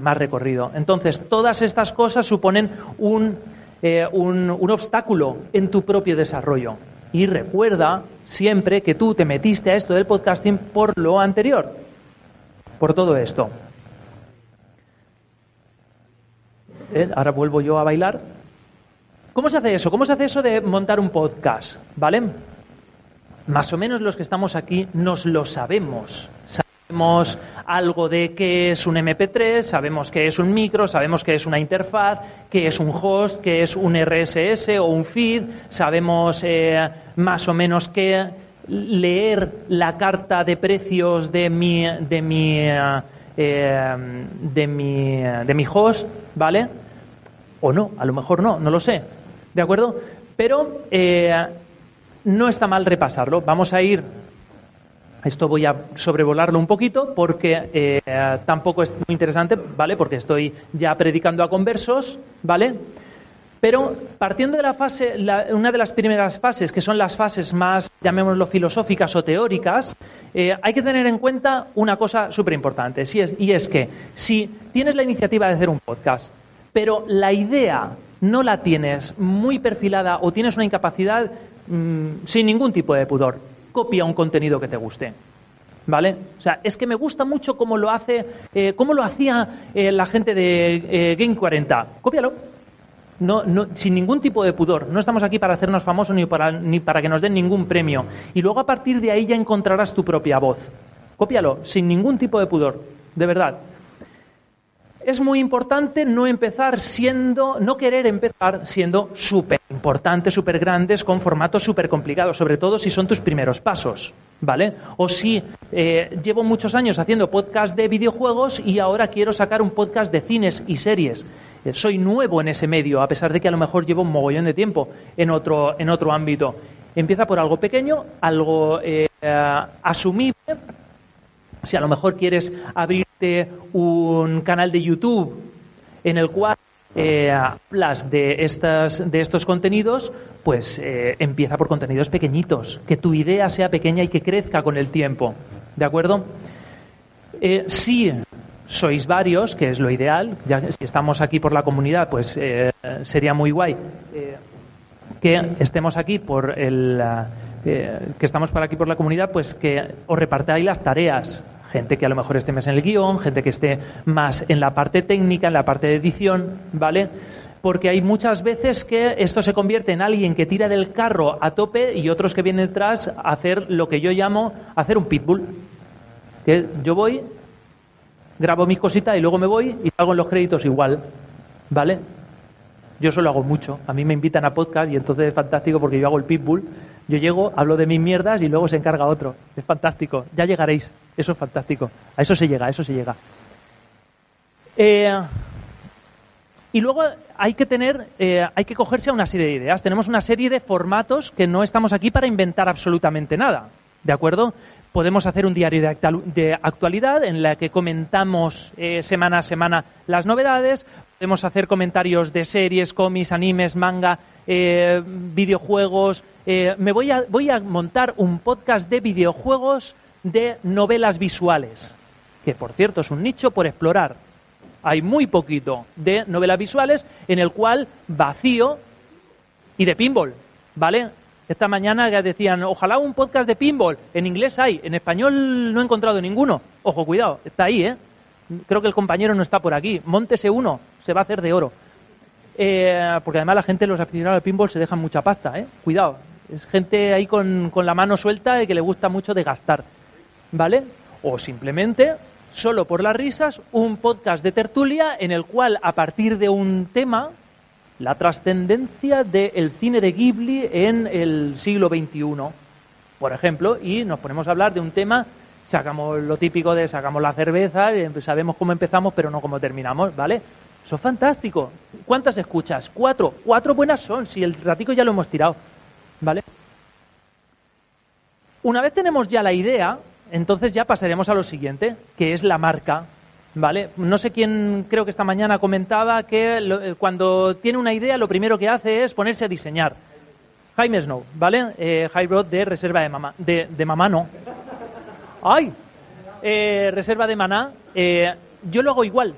más recorrido. Entonces, todas estas cosas suponen un, eh, un, un obstáculo en tu propio desarrollo. Y recuerda siempre que tú te metiste a esto del podcasting por lo anterior, por todo esto. Eh, Ahora vuelvo yo a bailar. ¿Cómo se hace eso? ¿Cómo se hace eso de montar un podcast? ¿Vale? Más o menos los que estamos aquí nos lo sabemos. Sabemos algo de qué es un MP3, sabemos qué es un micro, sabemos qué es una interfaz, qué es un host, qué es un RSS o un feed, sabemos eh, más o menos qué leer la carta de precios de mi, de mi, eh, de mi, de mi host, ¿vale? O no, a lo mejor no, no lo sé. ¿De acuerdo? Pero eh, no está mal repasarlo. Vamos a ir esto voy a sobrevolarlo un poquito porque eh, tampoco es muy interesante, ¿vale? Porque estoy ya predicando a conversos, ¿vale? Pero partiendo de la fase, una de las primeras fases, que son las fases más, llamémoslo, filosóficas o teóricas, eh, hay que tener en cuenta una cosa súper importante, si es, y es que si tienes la iniciativa de hacer un podcast, pero la idea no la tienes muy perfilada o tienes una incapacidad mmm, sin ningún tipo de pudor, copia un contenido que te guste. ¿Vale? O sea, es que me gusta mucho cómo lo hace, eh, cómo lo hacía eh, la gente de eh, Game 40. Cópialo. No, no, sin ningún tipo de pudor. No estamos aquí para hacernos famosos ni para, ni para que nos den ningún premio. Y luego a partir de ahí ya encontrarás tu propia voz. Cópialo, sin ningún tipo de pudor. De verdad es muy importante no empezar siendo, no querer empezar siendo súper importantes, súper grandes, con formatos súper complicados, sobre todo si son tus primeros pasos, ¿vale? O si eh, llevo muchos años haciendo podcast de videojuegos y ahora quiero sacar un podcast de cines y series. Eh, soy nuevo en ese medio, a pesar de que a lo mejor llevo un mogollón de tiempo en otro, en otro ámbito. Empieza por algo pequeño, algo eh, asumible. Si a lo mejor quieres abrirte un canal de YouTube en el cual eh, hablas de, estas, de estos contenidos, pues eh, empieza por contenidos pequeñitos, que tu idea sea pequeña y que crezca con el tiempo. ¿De acuerdo? Eh, si sois varios, que es lo ideal, ya si estamos aquí por la comunidad, pues eh, sería muy guay que estemos aquí por el que estamos por aquí por la comunidad, pues que os repartáis las tareas. Gente que a lo mejor esté más en el guion, gente que esté más en la parte técnica, en la parte de edición, ¿vale? Porque hay muchas veces que esto se convierte en alguien que tira del carro a tope y otros que vienen detrás a hacer lo que yo llamo hacer un pitbull. Que yo voy, grabo mis cositas y luego me voy y salgo en los créditos igual, ¿vale? Yo eso lo hago mucho. A mí me invitan a podcast y entonces es fantástico porque yo hago el pitbull. Yo llego, hablo de mis mierdas y luego se encarga otro. Es fantástico. Ya llegaréis. Eso es fantástico. A eso se llega, a eso se llega. Eh, y luego hay que tener, eh, hay que cogerse a una serie de ideas. Tenemos una serie de formatos que no estamos aquí para inventar absolutamente nada. ¿De acuerdo? Podemos hacer un diario de, actual, de actualidad en la que comentamos eh, semana a semana las novedades. Podemos hacer comentarios de series, cómics, animes, manga, videojuegos. Me voy a, voy a montar un podcast de videojuegos de novelas visuales, que por cierto es un nicho por explorar. Hay muy poquito de novelas visuales en el cual vacío y de pinball, ¿vale? Esta mañana decían, ojalá un podcast de pinball. En inglés hay, en español no he encontrado ninguno. Ojo, cuidado, está ahí, ¿eh? Creo que el compañero no está por aquí. Móntese uno, se va a hacer de oro. Eh, porque además la gente, los aficionados al pinball, se dejan mucha pasta, ¿eh? Cuidado. Es gente ahí con, con la mano suelta y que le gusta mucho de gastar. ¿Vale? O simplemente, solo por las risas, un podcast de tertulia en el cual, a partir de un tema, la trascendencia del cine de Ghibli en el siglo XXI, por ejemplo, y nos ponemos a hablar de un tema, sacamos lo típico de sacamos la cerveza, sabemos cómo empezamos pero no cómo terminamos, ¿vale? Eso es fantástico. ¿Cuántas escuchas? Cuatro. Cuatro buenas son, si el ratico ya lo hemos tirado, ¿vale? Una vez tenemos ya la idea, entonces ya pasaremos a lo siguiente, que es la marca. ¿Vale? No sé quién creo que esta mañana comentaba que lo, cuando tiene una idea lo primero que hace es ponerse a diseñar. Jaime Snow, ¿vale? Eh, High de Reserva de Mamá. De, de Mamá no. ¡Ay! Eh, reserva de Maná. Eh, yo lo hago igual.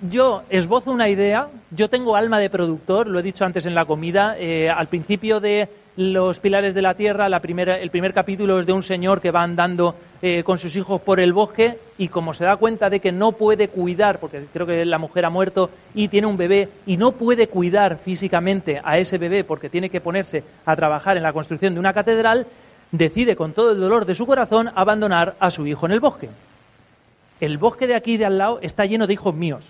yo esbozo una idea, yo tengo alma de productor, lo he dicho antes en la comida, eh, al principio de los pilares de la tierra, la primera, el primer capítulo es de un señor que va andando eh, con sus hijos por el bosque y como se da cuenta de que no puede cuidar, porque creo que la mujer ha muerto y tiene un bebé y no puede cuidar físicamente a ese bebé porque tiene que ponerse a trabajar en la construcción de una catedral, decide con todo el dolor de su corazón abandonar a su hijo en el bosque. El bosque de aquí de al lado está lleno de hijos míos.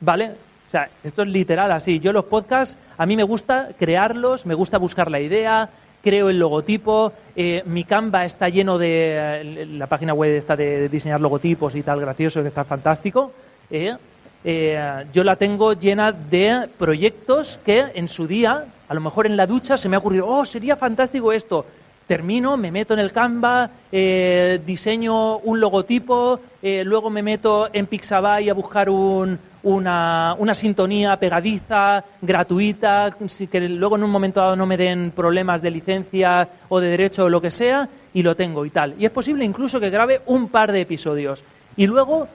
¿Vale? O sea, esto es literal así. Yo los podcasts, a mí me gusta crearlos, me gusta buscar la idea, creo el logotipo, eh, mi Canva está lleno de, la página web está de diseñar logotipos y tal, gracioso, que está fantástico. Eh, eh, yo la tengo llena de proyectos que en su día, a lo mejor en la ducha, se me ha ocurrido, oh, sería fantástico esto. Termino, me meto en el Canva, diseño un logotipo, luego me meto en Pixabay a buscar un, una, una, sintonía pegadiza, gratuita, que luego en un momento dado no me den problemas de licencia o de derecho o lo que sea, y lo tengo y tal. Y es posible incluso que grabe un par de episodios. Y luego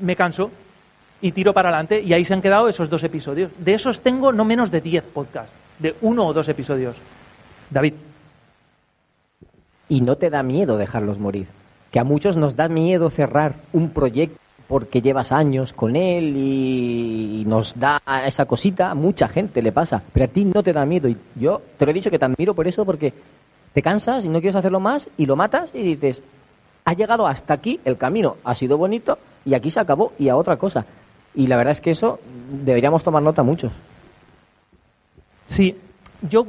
me canso y tiro para adelante, y ahí se han quedado esos dos episodios. De esos tengo no menos de diez podcasts, de uno o dos episodios. David. Y no te da miedo dejarlos morir. Que a muchos nos da miedo cerrar un proyecto porque llevas años con él y nos da esa cosita, mucha gente le pasa, pero a ti no te da miedo. Y yo te lo he dicho que te admiro por eso, porque te cansas y no quieres hacerlo más y lo matas y dices, ha llegado hasta aquí, el camino ha sido bonito y aquí se acabó y a otra cosa. Y la verdad es que eso deberíamos tomar nota muchos. Sí, yo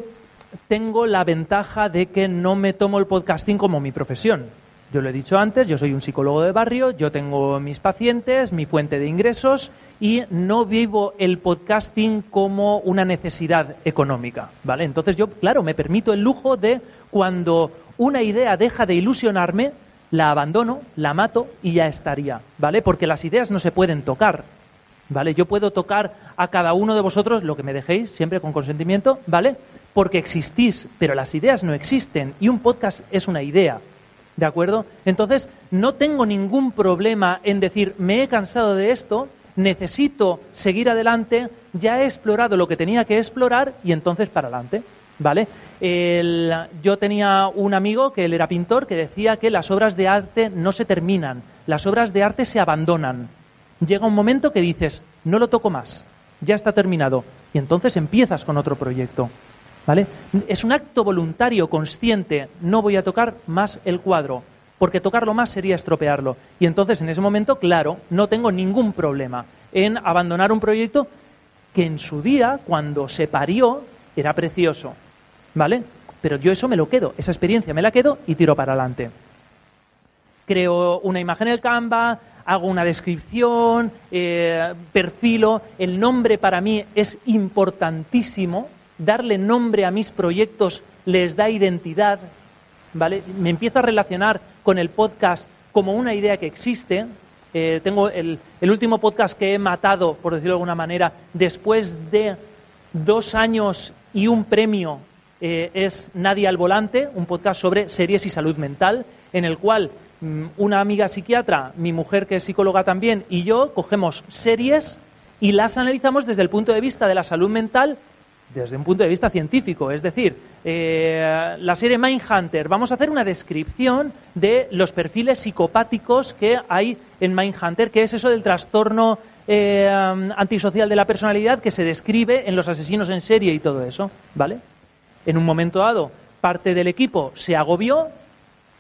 tengo la ventaja de que no me tomo el podcasting como mi profesión. Yo lo he dicho antes, yo soy un psicólogo de barrio, yo tengo mis pacientes, mi fuente de ingresos y no vivo el podcasting como una necesidad económica, ¿vale? Entonces yo, claro, me permito el lujo de cuando una idea deja de ilusionarme, la abandono, la mato y ya estaría, ¿vale? Porque las ideas no se pueden tocar, ¿vale? Yo puedo tocar a cada uno de vosotros lo que me dejéis, siempre con consentimiento, ¿vale? Porque existís, pero las ideas no existen y un podcast es una idea. ¿De acuerdo? Entonces, no tengo ningún problema en decir, me he cansado de esto, necesito seguir adelante, ya he explorado lo que tenía que explorar y entonces para adelante. ¿Vale? yo tenía un amigo que él era pintor que decía que las obras de arte no se terminan, las obras de arte se abandonan. Llega un momento que dices, no lo toco más, ya está terminado, y entonces empiezas con otro proyecto. ¿Vale? Es un acto voluntario, consciente. No voy a tocar más el cuadro, porque tocarlo más sería estropearlo. Y entonces, en ese momento, claro, no tengo ningún problema en abandonar un proyecto que en su día, cuando se parió, era precioso. ¿Vale? Pero yo eso me lo quedo, esa experiencia me la quedo y tiro para adelante. Creo una imagen en el Canva, hago una descripción, eh, perfilo. El nombre para mí es importantísimo darle nombre a mis proyectos les da identidad, ¿vale? Me empiezo a relacionar con el podcast como una idea que existe. Eh, tengo el, último podcast que he matado, por decirlo de alguna manera, después de dos años y un premio, eh, es Nadie al Volante, un podcast sobre series y salud mental, en el cual mm, una amiga psiquiatra, mi mujer que es psicóloga también, y yo cogemos series y las analizamos desde el punto de vista de la salud mental desde un punto de vista científico. Es decir, eh, la serie Mindhunter, vamos a hacer una descripción de los perfiles psicopáticos que hay en Mindhunter, que es eso del trastorno eh, antisocial de la personalidad que se describe en los asesinos en serie y todo eso, ¿vale? En un momento dado, parte del equipo se agobió,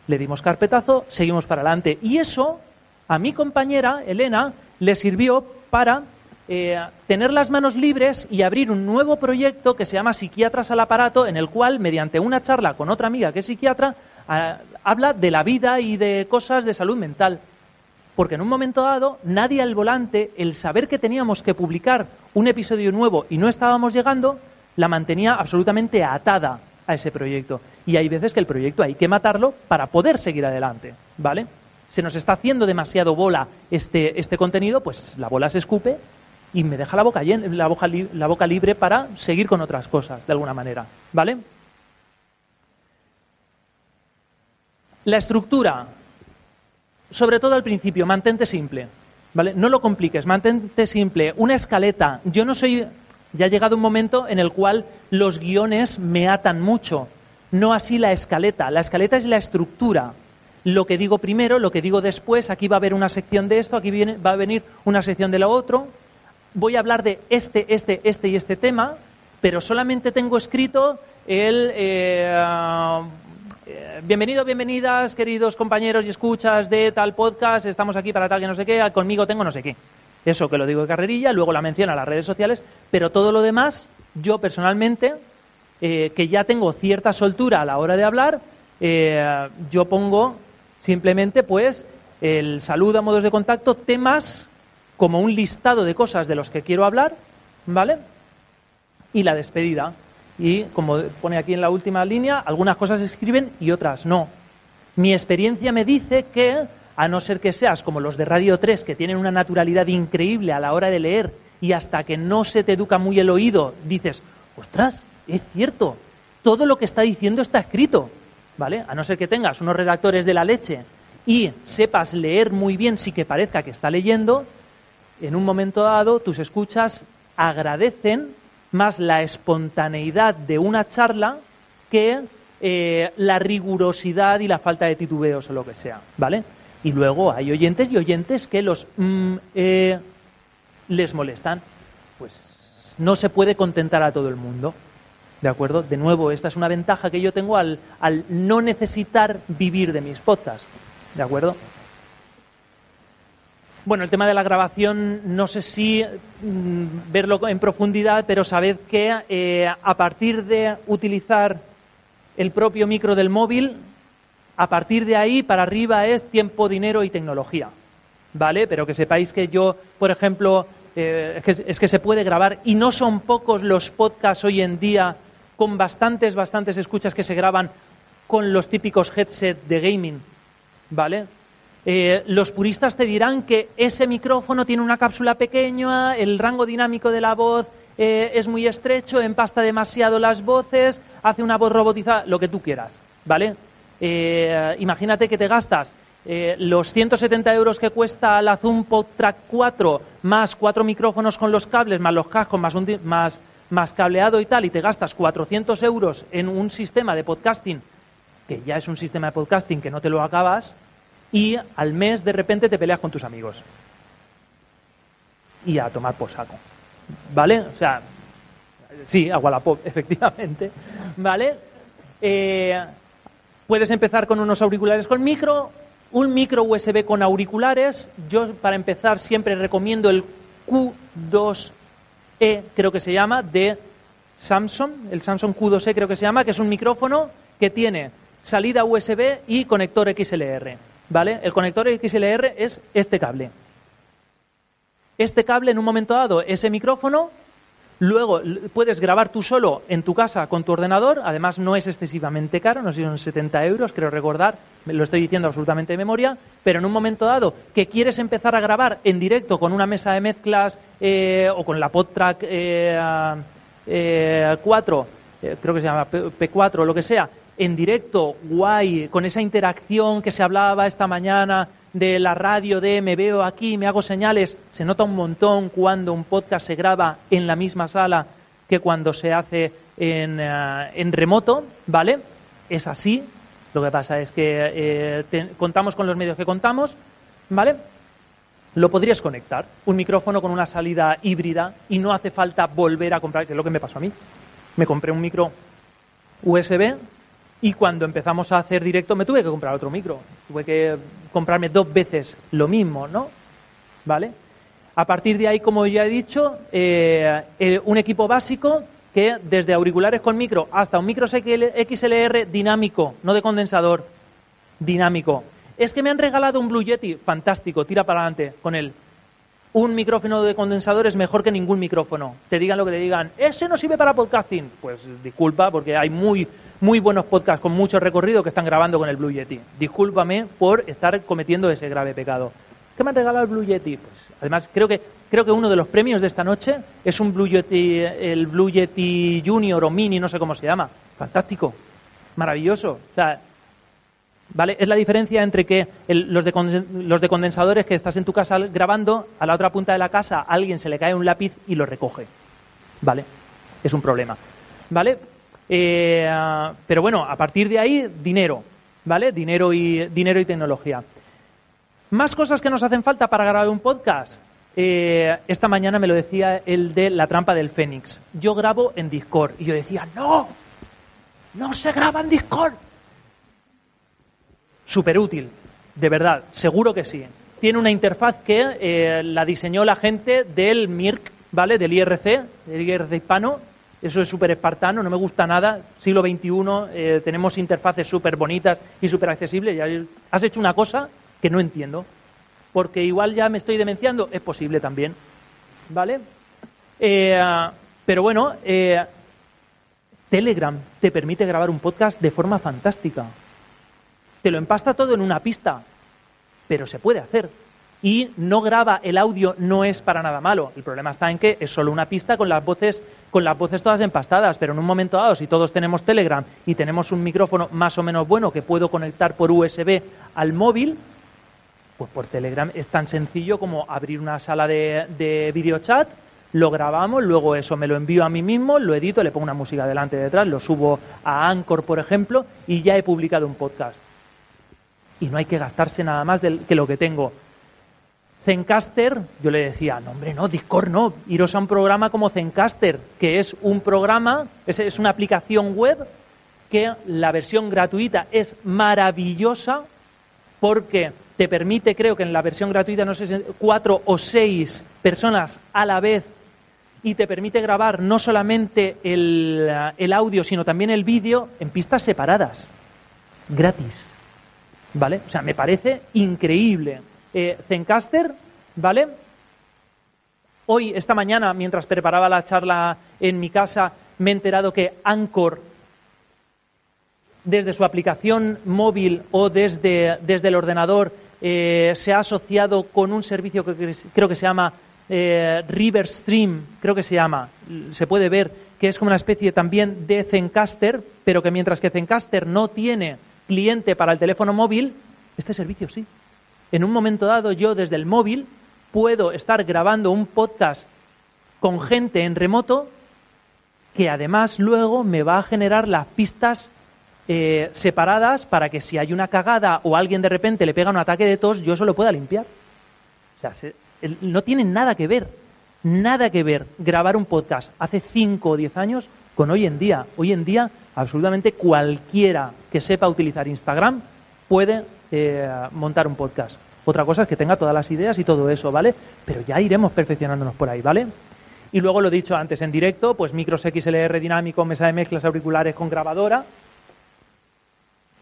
le dimos carpetazo, seguimos para adelante. Y eso, a mi compañera, Elena, le sirvió para eh, tener las manos libres y abrir un nuevo proyecto que se llama Psiquiatras al Aparato, en el cual, mediante una charla con otra amiga que es psiquiatra, habla de la vida y de cosas de salud mental. Porque en un momento dado, nadie al volante, el saber que teníamos que publicar un episodio nuevo y no estábamos llegando, la mantenía absolutamente atada a ese proyecto. Y hay veces que el proyecto hay que matarlo para poder seguir adelante, ¿vale? Se nos está haciendo demasiado bola este, este contenido, pues la bola se escupe y me deja la boca, boca, la boca libre para seguir con otras cosas, de alguna manera. ¿Vale? La estructura, sobre todo al principio, mantente simple. ¿Vale? No lo compliques, mantente simple. Una escaleta. Yo no soy. Ya ha llegado un momento en el cual los guiones me atan mucho. No así la escaleta. La escaleta es la estructura. Lo que digo primero, lo que digo después. Aquí va a haber una sección de esto, aquí va a venir una sección de lo otro. Voy a hablar de este, este, este y este tema, pero solamente tengo escrito el. Eh, eh, bienvenido, bienvenidas, queridos compañeros y escuchas de tal podcast. Estamos aquí para tal que no sé qué. Conmigo tengo no sé qué. Eso que lo digo de carrerilla, luego la menciono a las redes sociales, pero todo lo demás, yo personalmente, eh, que ya tengo cierta soltura a la hora de hablar, eh, yo pongo simplemente pues el saludo a modos de contacto, temas como un listado de cosas de los que quiero hablar, ¿vale? Y la despedida. Y como pone aquí en la última línea, algunas cosas se escriben y otras no. Mi experiencia me dice que, a no ser que seas como los de Radio 3, que tienen una naturalidad increíble a la hora de leer y hasta que no se te educa muy el oído, dices, ostras, es cierto, todo lo que está diciendo está escrito, ¿vale? A no ser que tengas unos redactores de la leche y sepas leer muy bien, sí que parezca que está leyendo, en un momento dado tus escuchas agradecen más la espontaneidad de una charla que eh, la rigurosidad y la falta de titubeos o lo que sea, ¿vale? Y luego hay oyentes y oyentes que los mm, eh, les molestan. Pues no se puede contentar a todo el mundo. ¿De acuerdo? De nuevo, esta es una ventaja que yo tengo al, al no necesitar vivir de mis podcasts. ¿De acuerdo? Bueno, el tema de la grabación, no sé si mm, verlo en profundidad, pero sabed que eh, a partir de utilizar el propio micro del móvil, a partir de ahí para arriba es tiempo, dinero y tecnología. ¿Vale? Pero que sepáis que yo, por ejemplo, eh, es, que, es que se puede grabar y no son pocos los podcasts hoy en día con bastantes, bastantes escuchas que se graban con los típicos headsets de gaming. ¿Vale? Eh, los puristas te dirán que ese micrófono tiene una cápsula pequeña, el rango dinámico de la voz eh, es muy estrecho, empasta demasiado las voces, hace una voz robotizada, lo que tú quieras, ¿vale? Eh, imagínate que te gastas los 170 euros que cuesta la Zoom PodTrack 4, más cuatro micrófonos con los cables, más los cascos, más, más, más cableado y tal, y te gastas 400 euros en un sistema de podcasting, que ya es un sistema de podcasting que no te lo acabas, y al mes de repente te peleas con tus amigos. Y a tomar por saco. ¿Vale? O sea, sí, a Wallapop, efectivamente. ¿Vale? Eh, puedes empezar con unos auriculares con micro, un micro USB con auriculares. Yo, para empezar, siempre recomiendo el Q2E, creo que se llama, de Samsung. El Samsung Q2E creo que se llama, que es un micrófono que tiene salida USB y conector XLR. ¿Vale? El conector XLR es este cable. Este cable, en un momento dado, ese micrófono, luego puedes grabar tú solo en tu casa con tu ordenador, además no es excesivamente caro, no son 70 euros, creo recordar, lo estoy diciendo absolutamente de memoria, pero en un momento dado que quieres empezar a grabar en directo con una mesa de mezclas eh, o con la PodTrack 4, eh, eh, creo que se llama P4 o lo que sea, en directo, guay, con esa interacción que se hablaba esta mañana de la radio de me veo aquí, me hago señales, se nota un montón cuando un podcast se graba en la misma sala que cuando se hace en, eh, remoto, ¿vale? Es así. Lo que pasa es que eh, contamos con los medios que contamos, ¿vale? Lo podrías conectar, un micrófono con una salida híbrida y no hace falta volver a comprar, que es lo que me pasó a mí. Me compré un micro USB y cuando empezamos a hacer directo me tuve que comprar otro micro. Tuve que comprarme dos veces lo mismo, ¿no? ¿Vale? A partir de ahí, como ya he dicho, eh, un equipo básico que desde auriculares con micro hasta un micro XLR dinámico, no de condensador, dinámico. Es que me han regalado un Blue Yeti, fantástico, tira para adelante con él. Un micrófono de condensador es mejor que ningún micrófono. Te digan lo que te digan, ese no sirve para podcasting. Pues disculpa, porque hay muy muy buenos podcasts con mucho recorrido que están grabando con el Blue Yeti. Discúlpame por estar cometiendo ese grave pecado. ¿Qué me han regalado el Blue Yeti? Pues, además, creo que, creo que uno de los premios de esta noche es un Blue Yeti, el Blue Yeti Junior o Mini, no sé cómo se llama. Fantástico, maravilloso. O sea, ¿Vale? Es la diferencia entre que los, de los de condensadores que estás en tu casa grabando, a la otra punta de la casa alguien se le cae un lápiz y lo recoge. ¿Vale? Es un problema. ¿Vale? Eh, pero bueno, a partir de ahí, dinero. ¿Vale? Dinero y, dinero y tecnología. Más cosas que nos hacen falta para grabar un podcast. Eh, esta mañana me lo decía el de la trampa del Fénix. Yo grabo en Discord y yo decía, no, no se graba en Discord. Súper útil, de verdad, seguro que sí. Tiene una interfaz que eh, la diseñó la gente del MIRC, ¿vale? Del IRC, del IRC hispano. Eso es súper espartano, no me gusta nada. Siglo XXI, eh, tenemos interfaces súper bonitas y súper accesibles. Y has hecho una cosa que no entiendo. Porque igual ya me estoy demenciando, es posible también. ¿Vale? Eh, pero bueno, Telegram te permite grabar un podcast de forma fantástica. Te lo empasta todo en una pista, pero se puede hacer. Y no graba el audio, no es para nada malo. El problema está en que es solo una pista con las voces, con las voces todas empastadas, pero en un momento dado, si todos tenemos Telegram y tenemos un micrófono más o menos bueno que puedo conectar por USB al móvil, pues por Telegram es tan sencillo como abrir una sala de, de videochat lo grabamos, luego eso me lo envío a mí mismo, lo edito, le pongo una música delante y detrás, lo subo a Anchor, por ejemplo, y ya he publicado un podcast. Y no hay que gastarse nada más que lo que tengo. Zencaster, yo le decía, no hombre, no, Discord no, iros a un programa como Zencaster, que es un programa, es, es una aplicación web que la versión gratuita es maravillosa porque te permite, creo que en la versión gratuita, no sé cuatro o seis personas a la vez y te permite grabar no solamente el, audio, sino también el vídeo en pistas separadas, gratis. ¿Vale? O sea, me parece increíble. Eh, Zencaster, ¿vale? Hoy, esta mañana, mientras preparaba la charla en mi casa, me he enterado que Anchor, desde su aplicación móvil o desde, desde el ordenador, eh, se ha asociado con un servicio que creo que se llama eh, River Stream, creo que se llama, se puede ver que es como una especie también de Zencaster, pero que mientras que Zencaster no tiene cliente para el teléfono móvil, este servicio sí. En un momento dado yo desde el móvil puedo estar grabando un podcast con gente en remoto que además luego me va a generar las pistas eh, separadas para que si hay una cagada o alguien de repente le pega un ataque de tos, yo eso lo pueda limpiar. O sea, se, no tiene nada que ver, nada que ver grabar un podcast hace 5 o 10 años con hoy en día. Hoy en día, absolutamente cualquiera que sepa utilizar Instagram puede eh, montar un podcast. Otra cosa es que tenga todas las ideas y todo eso, ¿vale? Pero ya iremos perfeccionándonos por ahí, ¿vale? Y luego lo he dicho antes en directo, pues micros XLR dinámico, mesa de mezclas auriculares con grabadora,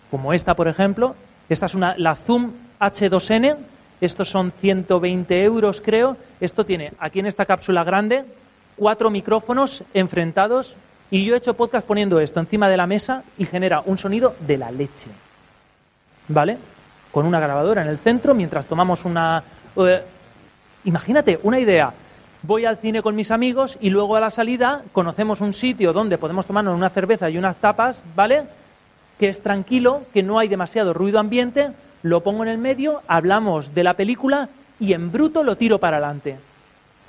como esta, por ejemplo. Esta es una, la Zoom H2N, estos son 120 euros, creo. Esto tiene aquí en esta cápsula grande cuatro micrófonos enfrentados y yo he hecho podcast poniendo esto encima de la mesa y genera un sonido de la leche. ¿Vale? Con una grabadora en el centro mientras tomamos una... Eh, imagínate, una idea. Voy al cine con mis amigos y luego a la salida conocemos un sitio donde podemos tomarnos una cerveza y unas tapas, ¿vale? Que es tranquilo, que no hay demasiado ruido ambiente, lo pongo en el medio, hablamos de la película y en bruto lo tiro para adelante.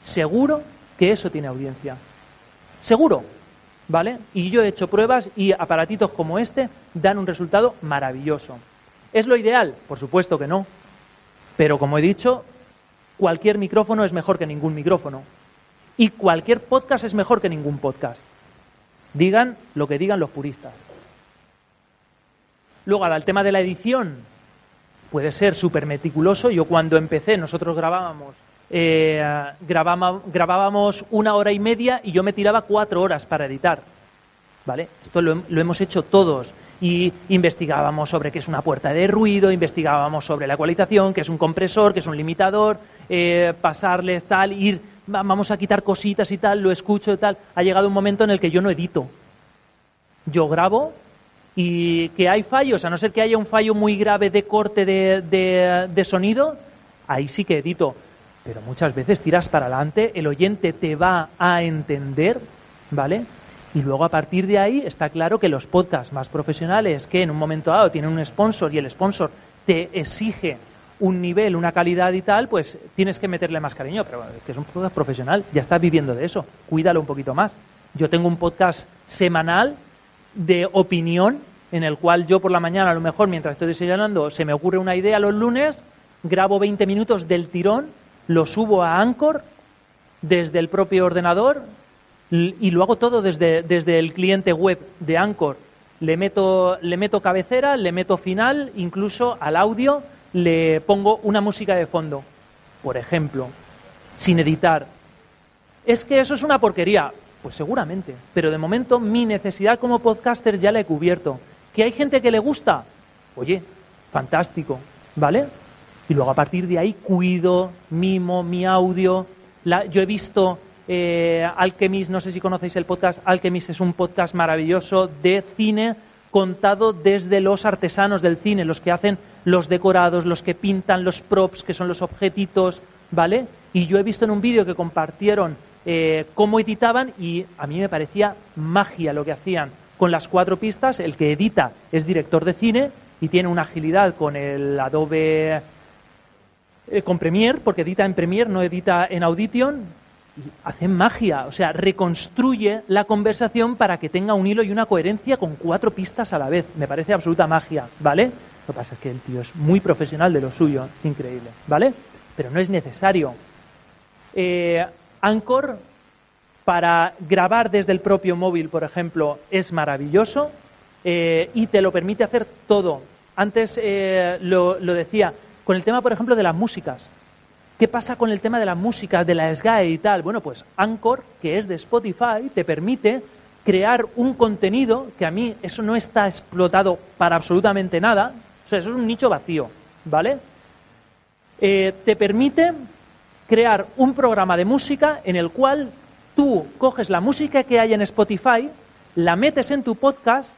Seguro que eso tiene audiencia. Seguro, ¿vale? Y yo he hecho pruebas y aparatitos como este dan un resultado maravilloso. ¿Es lo ideal? Por supuesto que no. Pero como he dicho, cualquier micrófono es mejor que ningún micrófono. Y cualquier podcast es mejor que ningún podcast. Digan lo que digan los puristas. Luego, al tema de la edición, puede ser súper meticuloso. Yo cuando empecé, nosotros grabábamos, eh, grabábamos una hora y media y yo me tiraba cuatro horas para editar. ¿Vale? Esto lo, hemos hecho todos. Y investigábamos sobre qué es una puerta de ruido, investigábamos sobre la ecualización, qué es un compresor, qué es un limitador, eh, pasarles tal, ir, vamos a quitar cositas y tal, lo escucho y tal. Ha llegado un momento en el que yo no edito. Yo grabo, y que hay fallos, a no ser que haya un fallo muy grave de corte de, sonido, ahí sí que edito. Pero muchas veces tiras para adelante, el oyente te va a entender, ¿vale? Y luego a partir de ahí está claro que los podcasts más profesionales que en un momento dado tienen un sponsor y el sponsor te exige un nivel, una calidad y tal, pues tienes que meterle más cariño. Pero es que es un podcast profesional, ya estás viviendo de eso, cuídalo un poquito más. Yo tengo un podcast semanal de opinión en el cual yo por la mañana, a lo mejor mientras estoy desayunando, se me ocurre una idea los lunes, grabo 20 minutos del tirón, lo subo a Anchor desde el propio ordenador y lo hago todo desde, desde el cliente web de Anchor. Le meto, le meto cabecera, le meto final, incluso al audio le pongo una música de fondo, por ejemplo, sin editar. ¿Es que eso es una porquería? Pues seguramente, pero de momento mi necesidad como podcaster ya la he cubierto. ¿Que hay gente que le gusta? Oye, fantástico, ¿vale? Y luego a partir de ahí cuido, mimo mi audio. yo he visto eh, Alchemist, no sé si conocéis el podcast, Alchemist es un podcast maravilloso de cine contado desde los artesanos del cine, los que hacen los decorados, los que pintan los props, que son los objetitos, ¿vale? Y yo he visto en un vídeo que compartieron eh, cómo editaban y a mí me parecía magia lo que hacían con las cuatro pistas. El que edita es director de cine y tiene una agilidad con el Adobe, eh, con Premiere, porque edita en Premiere, no edita en Audition, y hace magia, o sea, reconstruye la conversación para que tenga un hilo y una coherencia con cuatro pistas a la vez. Me parece absoluta magia, ¿vale? Lo que pasa es que el tío es muy profesional de lo suyo, increíble, ¿vale? Pero no es necesario. Eh, Anchor, para grabar desde el propio móvil, por ejemplo, es maravilloso eh, y te lo permite hacer todo. Antes eh, lo decía, con el tema, por ejemplo, de las músicas. ¿Qué pasa con el tema de la música, de la SGAE y tal? Bueno, pues Anchor, que es de Spotify, te permite crear un contenido que a mí eso no está explotado para absolutamente nada. O sea, eso es un nicho vacío, ¿vale? Eh, te permite crear un programa de música en el cual tú coges la música que hay en Spotify, la metes en tu podcast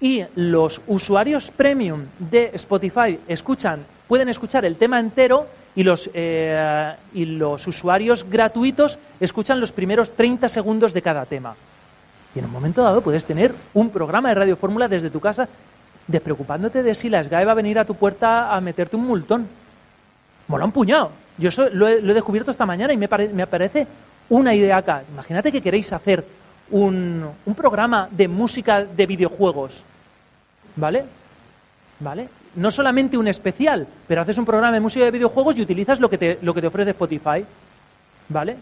y los usuarios premium de Spotify escuchan, pueden escuchar el tema entero y los, eh, y los usuarios gratuitos escuchan los primeros 30 segundos de cada tema. Y en un momento dado puedes tener un programa de Radio Fórmula desde tu casa despreocupándote de si la SGAE va a venir a tu puerta a meterte un multón. Mola un puñado. Yo eso lo, he, descubierto esta mañana y me, me aparece una idea acá. Imagínate que queréis hacer un, un programa de música de videojuegos. ¿Vale? ¿Vale? No solamente un especial, pero haces un programa de música de videojuegos y utilizas lo que te, lo que te ofrece Spotify. ¿Vale?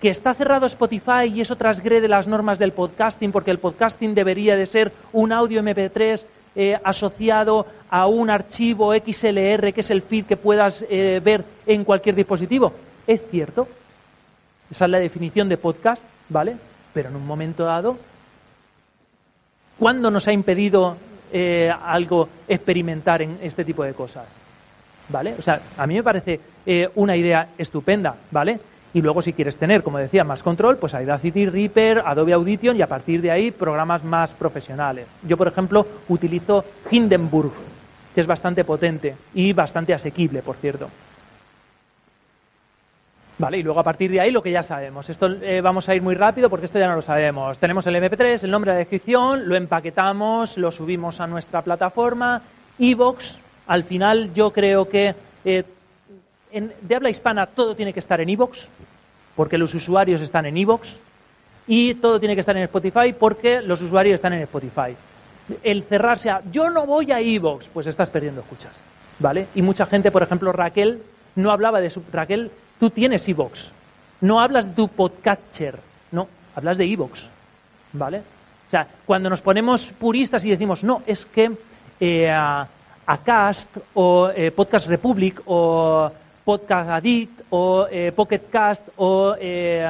Que está cerrado Spotify y eso transgrede las normas del podcasting, porque el podcasting debería de ser un audio MP3 eh, asociado a un archivo XLR, que es el feed que puedas eh, ver en cualquier dispositivo. Es cierto. Esa es la definición de podcast, ¿vale? Pero en un momento dado, ¿cuándo nos ha impedido eh, algo experimentar en este tipo de cosas. ¿Vale? O sea, a mí me parece eh, una idea estupenda, ¿vale? Y luego si quieres tener, como decía, más control, pues Audacity, Reaper, Adobe Audition y a partir de ahí programas más profesionales. Yo, por ejemplo, utilizo Hindenburg, que es bastante potente y bastante asequible, por cierto. Vale, y luego a partir de ahí lo que ya sabemos. Esto eh, vamos a ir muy rápido porque esto ya no lo sabemos. Tenemos el MP3, el nombre de la descripción, lo empaquetamos, lo subimos a nuestra plataforma. Evox, al final yo creo que eh, de habla hispana todo tiene que estar en Evox, porque los usuarios están en Evox, y todo tiene que estar en Spotify porque los usuarios están en Spotify. El cerrarse a yo no voy a Evox, pues estás perdiendo escuchas. ¿Vale? Y mucha gente, por ejemplo, Raquel, no hablaba de su. Raquel Tú tienes iVoox. No hablas de podcatcher, no, hablas de iVoox. ¿Vale? O sea, cuando nos ponemos puristas y decimos, no, es que eh, Acast o eh, Podcast Republic o Podcast Addict o eh, Pocket Cast o eh,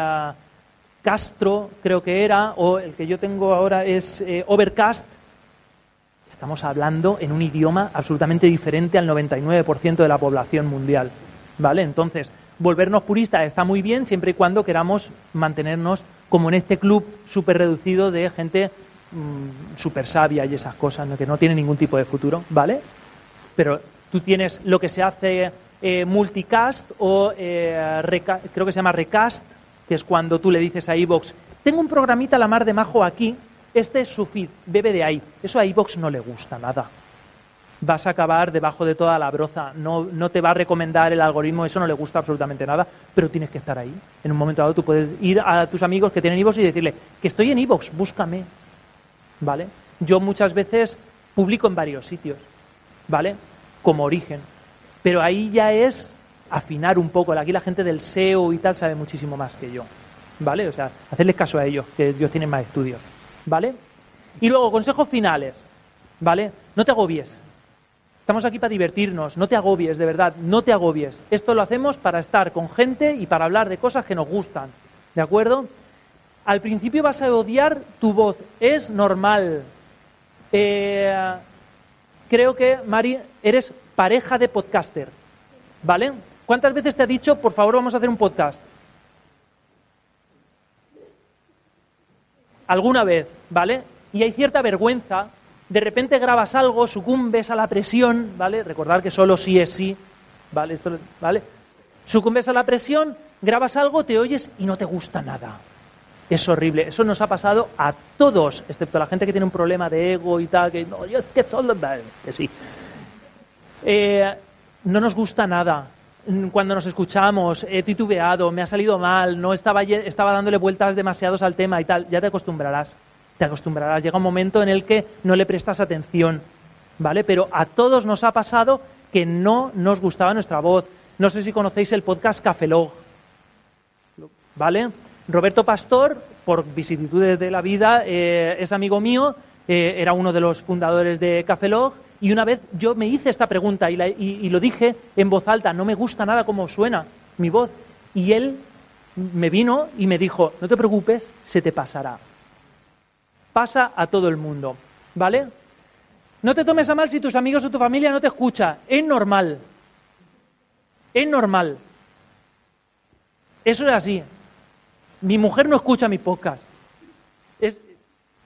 Castro, creo que era, o el que yo tengo ahora es Overcast, estamos hablando en un idioma absolutamente diferente al 99% de la población mundial. ¿Vale? Entonces, volvernos puristas está muy bien siempre y cuando queramos mantenernos como en este club súper reducido de gente mm, súper sabia y esas cosas, que no tiene ningún tipo de futuro, ¿vale? Pero tú tienes lo que se hace eh, multicast o eh, creo que se llama recast, que es cuando tú le dices a Evox, tengo un programita la mar de majo aquí, Este es su feed, bebe de ahí. Eso a iVoox no le gusta nada. Vas a acabar debajo de toda la broza. No, no te va a recomendar el algoritmo, eso no le gusta absolutamente nada, pero tienes que estar ahí. En un momento dado tú puedes ir a tus amigos que tienen iVoox y decirle que estoy en iVoox, búscame. ¿Vale? Yo muchas veces publico en varios sitios, ¿vale? Como origen. Pero ahí ya es afinar un poco. Aquí la gente del SEO y tal sabe muchísimo más que yo. ¿Vale? O sea, hacerles caso a ellos, que ellos tienen más estudios. ¿Vale? Y luego, consejos finales. ¿Vale? No te agobies. Estamos aquí para divertirnos. No te agobies, de verdad. No te agobies. Esto lo hacemos para estar con gente y para hablar de cosas que nos gustan. ¿De acuerdo? Al principio vas a odiar tu voz. Es normal. Eh, creo que, Mari, eres pareja de podcaster. ¿Vale? ¿Cuántas veces te ha dicho, por favor, vamos a hacer un podcast? Alguna vez, ¿vale? Y hay cierta vergüenza. De repente grabas algo, sucumbes a la presión, ¿vale? Recordar que solo sí es sí, ¿vale? ¿vale? Sucumbes a la presión, grabas algo, te oyes y no te gusta nada. Es horrible. Eso nos ha pasado a todos, excepto a la gente que tiene un problema de ego y tal, que no, yo es que solo... Que sí. Eh, no nos gusta nada. Cuando nos escuchamos, he titubeado, me ha salido mal, no estaba, estaba dándole vueltas demasiados al tema y tal, ya te acostumbrarás. Te acostumbrarás. Llega un momento en el que no le prestas atención, ¿vale? Pero a todos nos ha pasado que no nos gustaba nuestra voz. No sé si conocéis el podcast Cafelog, ¿vale? Roberto Pastor, por vicisitudes de la vida, eh, es amigo mío, eh, era uno de los fundadores de Cafelog, y una vez yo me hice esta pregunta y, y, lo dije en voz alta, no me gusta nada cómo suena mi voz. Y él me vino y me dijo, no te preocupes, se te pasará. Pasa a todo el mundo, ¿vale? No te tomes a mal si tus amigos o tu familia no te escucha, es normal. Es normal. Eso es así. Mi mujer no escucha mi podcast.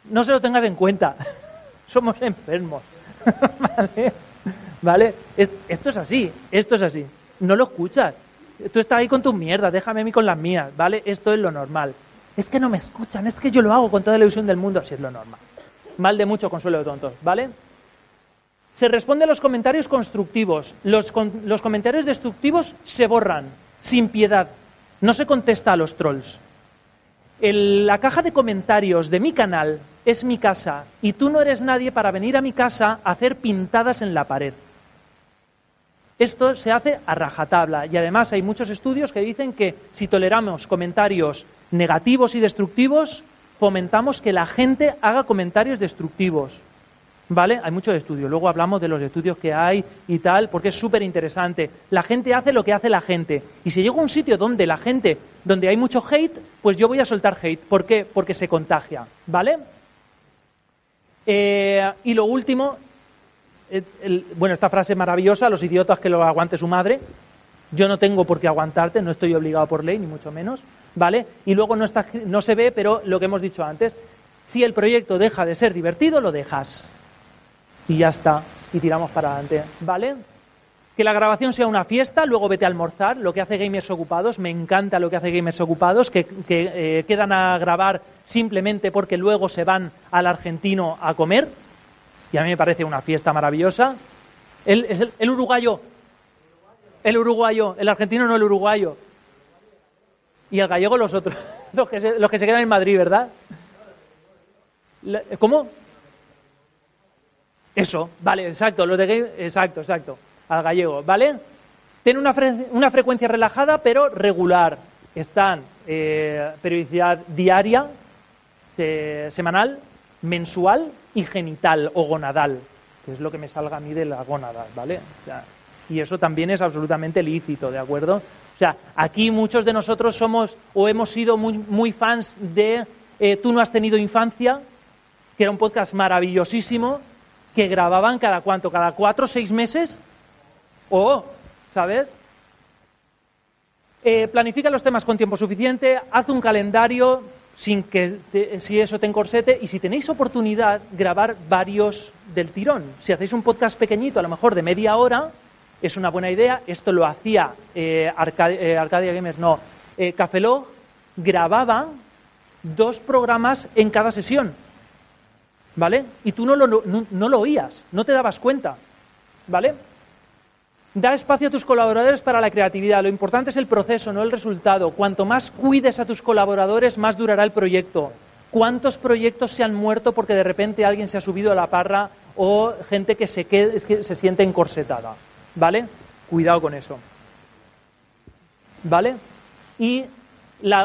no se lo tengas en cuenta. Somos enfermos. ¿Vale? ¿Vale? esto es así, esto es así. No lo escuchas. Tú estás ahí con tus mierdas, déjame a mí con las mías, ¿vale? Esto es lo normal. Es que no me escuchan, es que yo lo hago con toda la ilusión del mundo, así es lo normal. Mal de mucho consuelo de tontos, ¿vale? Se responde a los comentarios constructivos. Los, los comentarios destructivos se borran, sin piedad. No se contesta a los trolls la caja de comentarios de mi canal es mi casa y tú no eres nadie para venir a mi casa a hacer pintadas en la pared. Esto se hace a rajatabla y además hay muchos estudios que dicen que si toleramos comentarios negativos y destructivos, fomentamos que la gente haga comentarios destructivos. ¿Vale? Hay muchos estudios. Luego hablamos de los estudios que hay y tal, porque es súper interesante. La gente hace lo que hace la gente. Y si llego a un sitio donde la gente, donde hay mucho hate, pues yo voy a soltar hate. ¿Por qué? Porque se contagia. ¿Vale? Eh, y lo último, bueno, esta frase maravillosa, los idiotas que lo aguante su madre. Yo no tengo por qué aguantarte, no estoy obligado por ley, ni mucho menos. ¿Vale? Y luego no, está, no se ve, pero lo que hemos dicho antes, si el proyecto deja de ser divertido, lo dejas y ya está, y tiramos para adelante, ¿vale? Que la grabación sea una fiesta, luego vete a almorzar, lo que hace Gamers Ocupados, me encanta lo que hace Gamers Ocupados, que, eh, quedan a grabar simplemente porque luego se van al argentino a comer, y a mí me parece una fiesta maravillosa. El, uruguayo, el uruguayo, el argentino no el uruguayo, y el gallego los otros, los que se, los que se quedan en Madrid, ¿verdad? ¿Cómo? Eso, vale, exacto, lo de exacto, exacto, al gallego, ¿vale? Tiene una, una frecuencia relajada pero regular. Están eh, periodicidad diaria, semanal, mensual y genital o gonadal, que es lo que me salga a mí de la gónada, ¿vale? y eso también es absolutamente lícito, ¿de acuerdo? O sea, aquí muchos de nosotros somos o hemos sido muy, muy fans de eh, Tú no has tenido infancia, que era un podcast maravillosísimo, que grababan cada cuánto, cada cuatro o seis meses. O, ¿sabes? Eh, planifica los temas con tiempo suficiente, haz un calendario sin que si eso te encorsete y si tenéis oportunidad grabar varios del tirón. Si hacéis un podcast pequeñito, a lo mejor de media hora, es una buena idea. Esto lo hacía eh, eh, Arcadia Gamers, no, Cafelog grababa dos programas en cada sesión ¿vale? Y tú no lo, no, no lo oías, no te dabas cuenta, ¿vale? Da espacio a tus colaboradores para la creatividad. Lo importante es el proceso, no el resultado. Cuanto más cuides a tus colaboradores, más durará el proyecto. ¿Cuántos proyectos se han muerto porque de repente alguien se ha subido a la parra o gente que se, que se siente encorsetada? ¿Vale? Cuidado con eso. ¿Vale? Y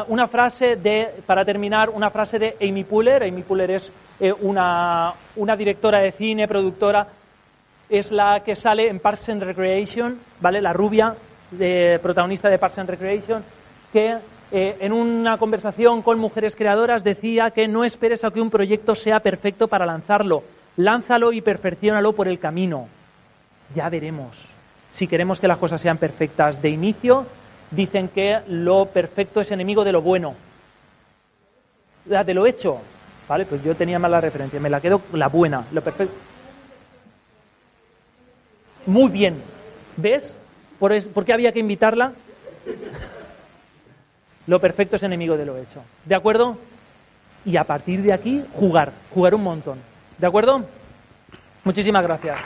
una frase de, para terminar, una frase de Amy Puller. Amy Puller es eh, una, una directora de cine, productora, es la que sale en Parks and Recreation, ¿vale? La rubia, de, protagonista de Parks and Recreation, que eh, en una conversación con mujeres creadoras decía que no esperes a que un proyecto sea perfecto para lanzarlo. Lánzalo y perfeccionalo por el camino. Ya veremos. Si queremos que las cosas sean perfectas de inicio, dicen que lo perfecto es enemigo de lo bueno. De lo hecho. Vale, pues yo tenía mala referencia. Me la quedo la buena, lo perfecto. Muy bien. ¿Ves? ¿Por, qué había que invitarla? Lo perfecto es enemigo de lo hecho. ¿De acuerdo? Y a partir de aquí, jugar. Jugar un montón. ¿De acuerdo? Muchísimas gracias.